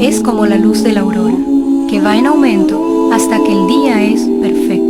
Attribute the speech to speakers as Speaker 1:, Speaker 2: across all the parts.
Speaker 1: es como la luz de la aurora, que va en aumento hasta que el día es perfecto.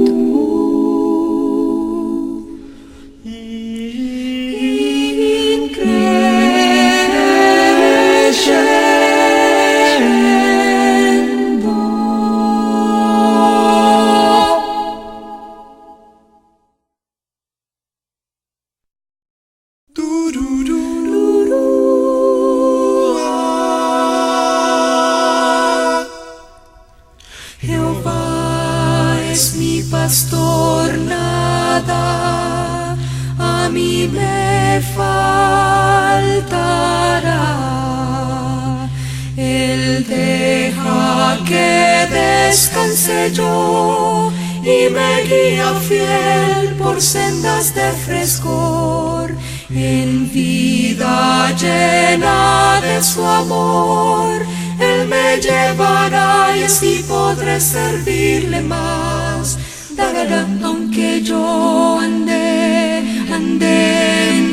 Speaker 2: A mí me faltará. Él deja que descanse yo y me guía fiel por sendas de frescor. En vida llena de su amor, Él me llevará y así podré servirle más. Dará, aunque yo ande,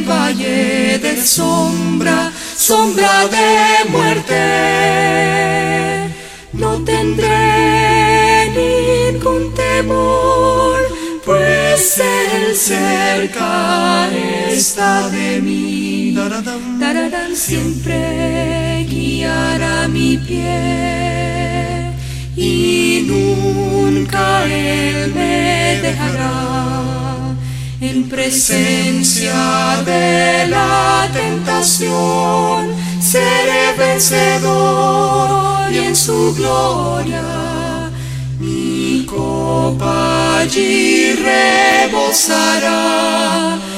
Speaker 2: valle de sombra, sombra de muerte. No tendré ningún temor, pues Él cerca está de mí. Dararán siempre guiará mi pie y nunca Él me dejará. En presencia de la tentación seré vencedor y en su gloria mi copa allí rebosará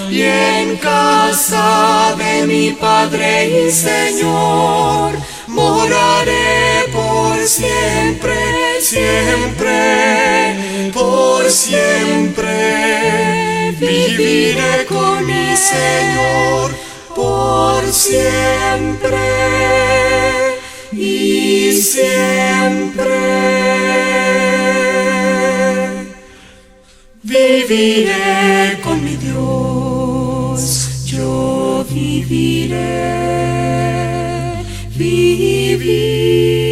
Speaker 2: y en casa de mi Padre y Señor moraré por siempre, siempre, por siempre. Viviré con mi Señor por siempre y siempre. Viviré con mi Dios, yo viviré, viviré.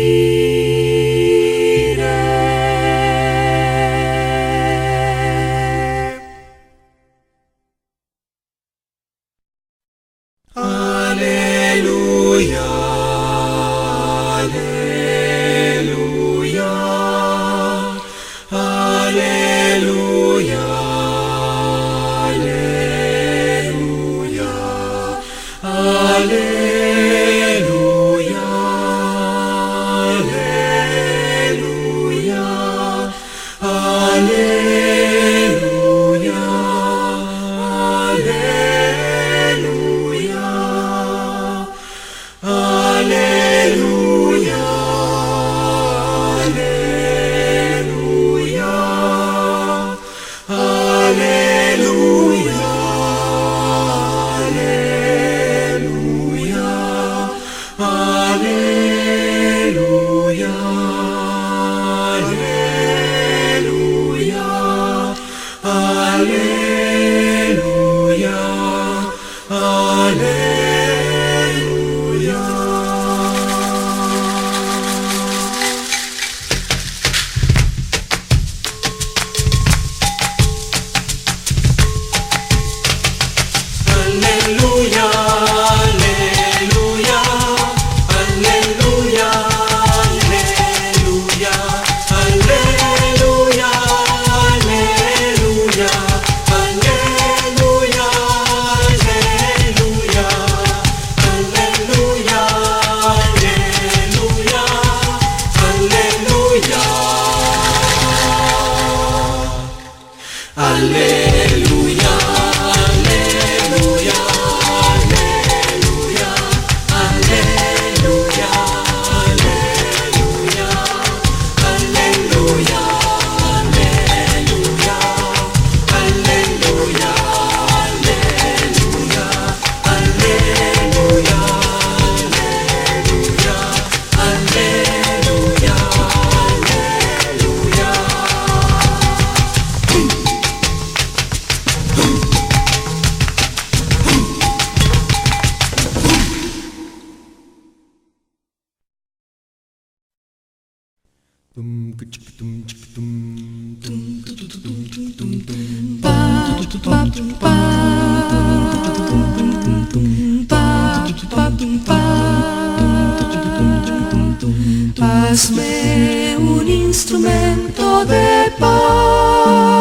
Speaker 2: Hazme un instrumento de paz,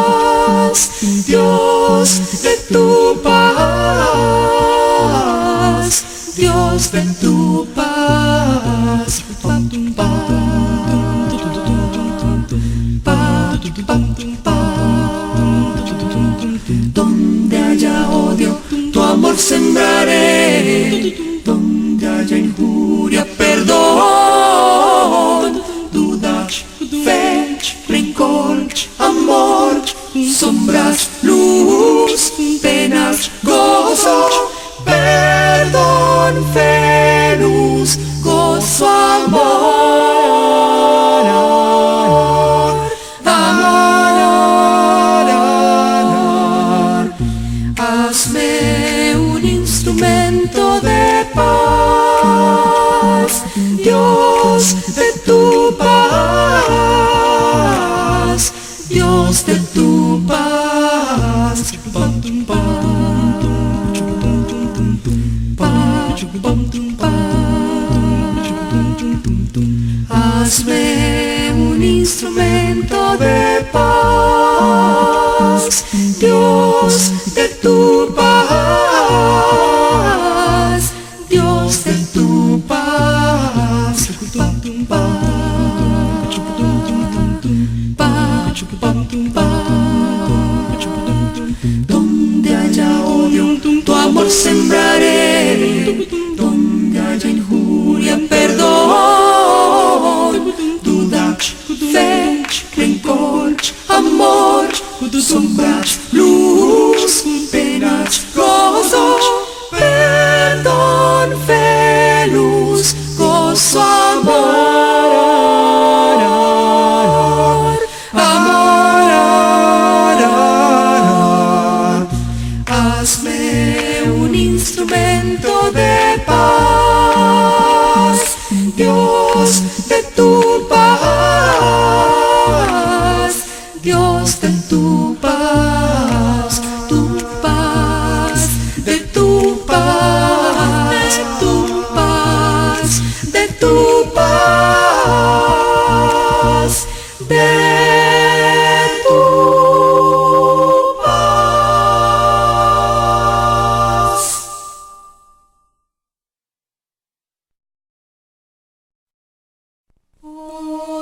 Speaker 2: Dios de tu paz, Dios de tu paz. Donde haya odio, tu amor sembraré, donde haya injusticia tudo fé, em corte, amor, sombras, luz, com penas, gozos.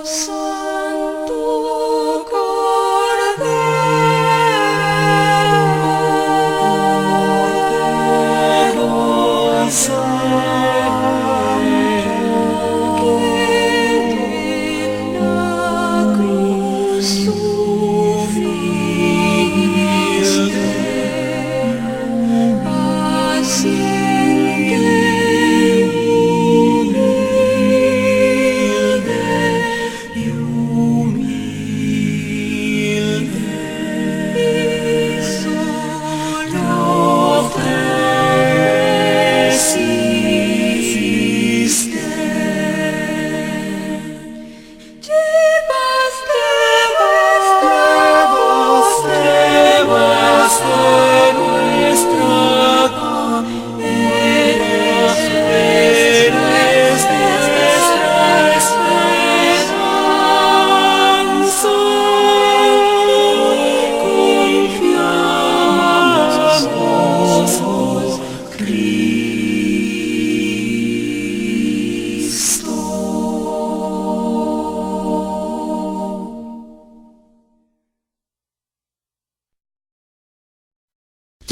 Speaker 3: so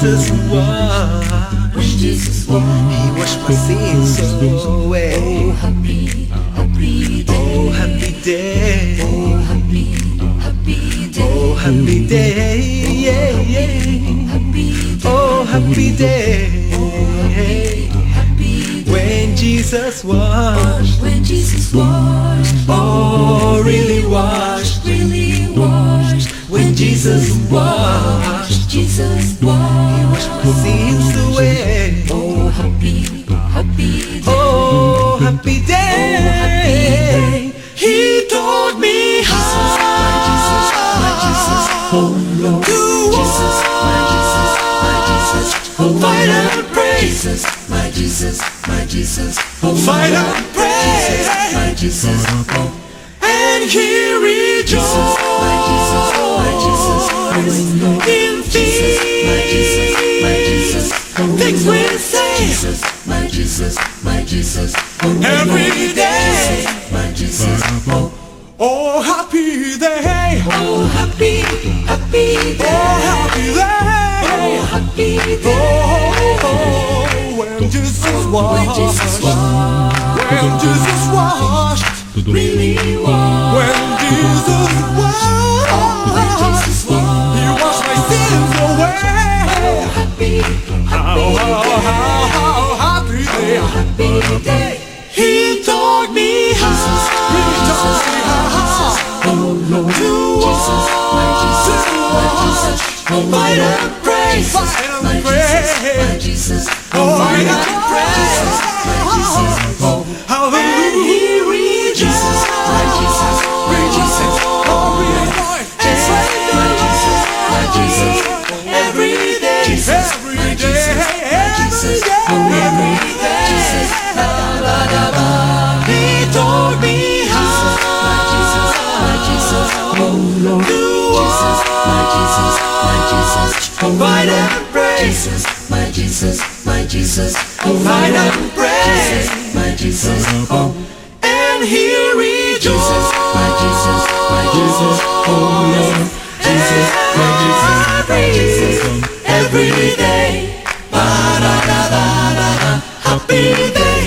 Speaker 3: Jesus
Speaker 2: was.
Speaker 3: When Jesus
Speaker 2: was.
Speaker 3: He washed my sins away.
Speaker 2: Oh, happy, happy day.
Speaker 3: Oh, happy day.
Speaker 2: Oh, happy, happy day.
Speaker 3: Oh, happy day. Yeah, yeah.
Speaker 2: Happy. Oh,
Speaker 3: oh happy, day. When Jesus washed.
Speaker 2: When Jesus washed.
Speaker 3: Oh, really washed.
Speaker 2: Really washed.
Speaker 3: When Jesus washed,
Speaker 2: Jesus washed.
Speaker 3: my sins away.
Speaker 2: Oh, happy, happy day.
Speaker 3: Oh, happy day. He taught me how
Speaker 2: My Jesus, my Jesus, oh Lord.
Speaker 3: to
Speaker 2: Jesus, my Jesus, my Jesus, oh
Speaker 3: fight and pray,
Speaker 2: Jesus, my Jesus, my Jesus, oh
Speaker 3: fight and pray,
Speaker 2: My Jesus, oh
Speaker 3: and he things we say
Speaker 2: Jesus, my Jesus, my Jesus, oh
Speaker 3: every day.
Speaker 2: Jesus, my Jesus, oh
Speaker 3: Oh, happy day.
Speaker 2: oh happy, happy
Speaker 3: Oh,
Speaker 2: day,
Speaker 3: happy
Speaker 2: oh
Speaker 3: day.
Speaker 2: happy oh, day.
Speaker 3: Oh, when Jesus oh,
Speaker 2: When Jesus
Speaker 3: washed,
Speaker 2: washed,
Speaker 3: when Jesus washed,
Speaker 2: really washed,
Speaker 3: when Jesus washed,
Speaker 2: Jesus,
Speaker 3: every day,
Speaker 2: ba da da da da happy day.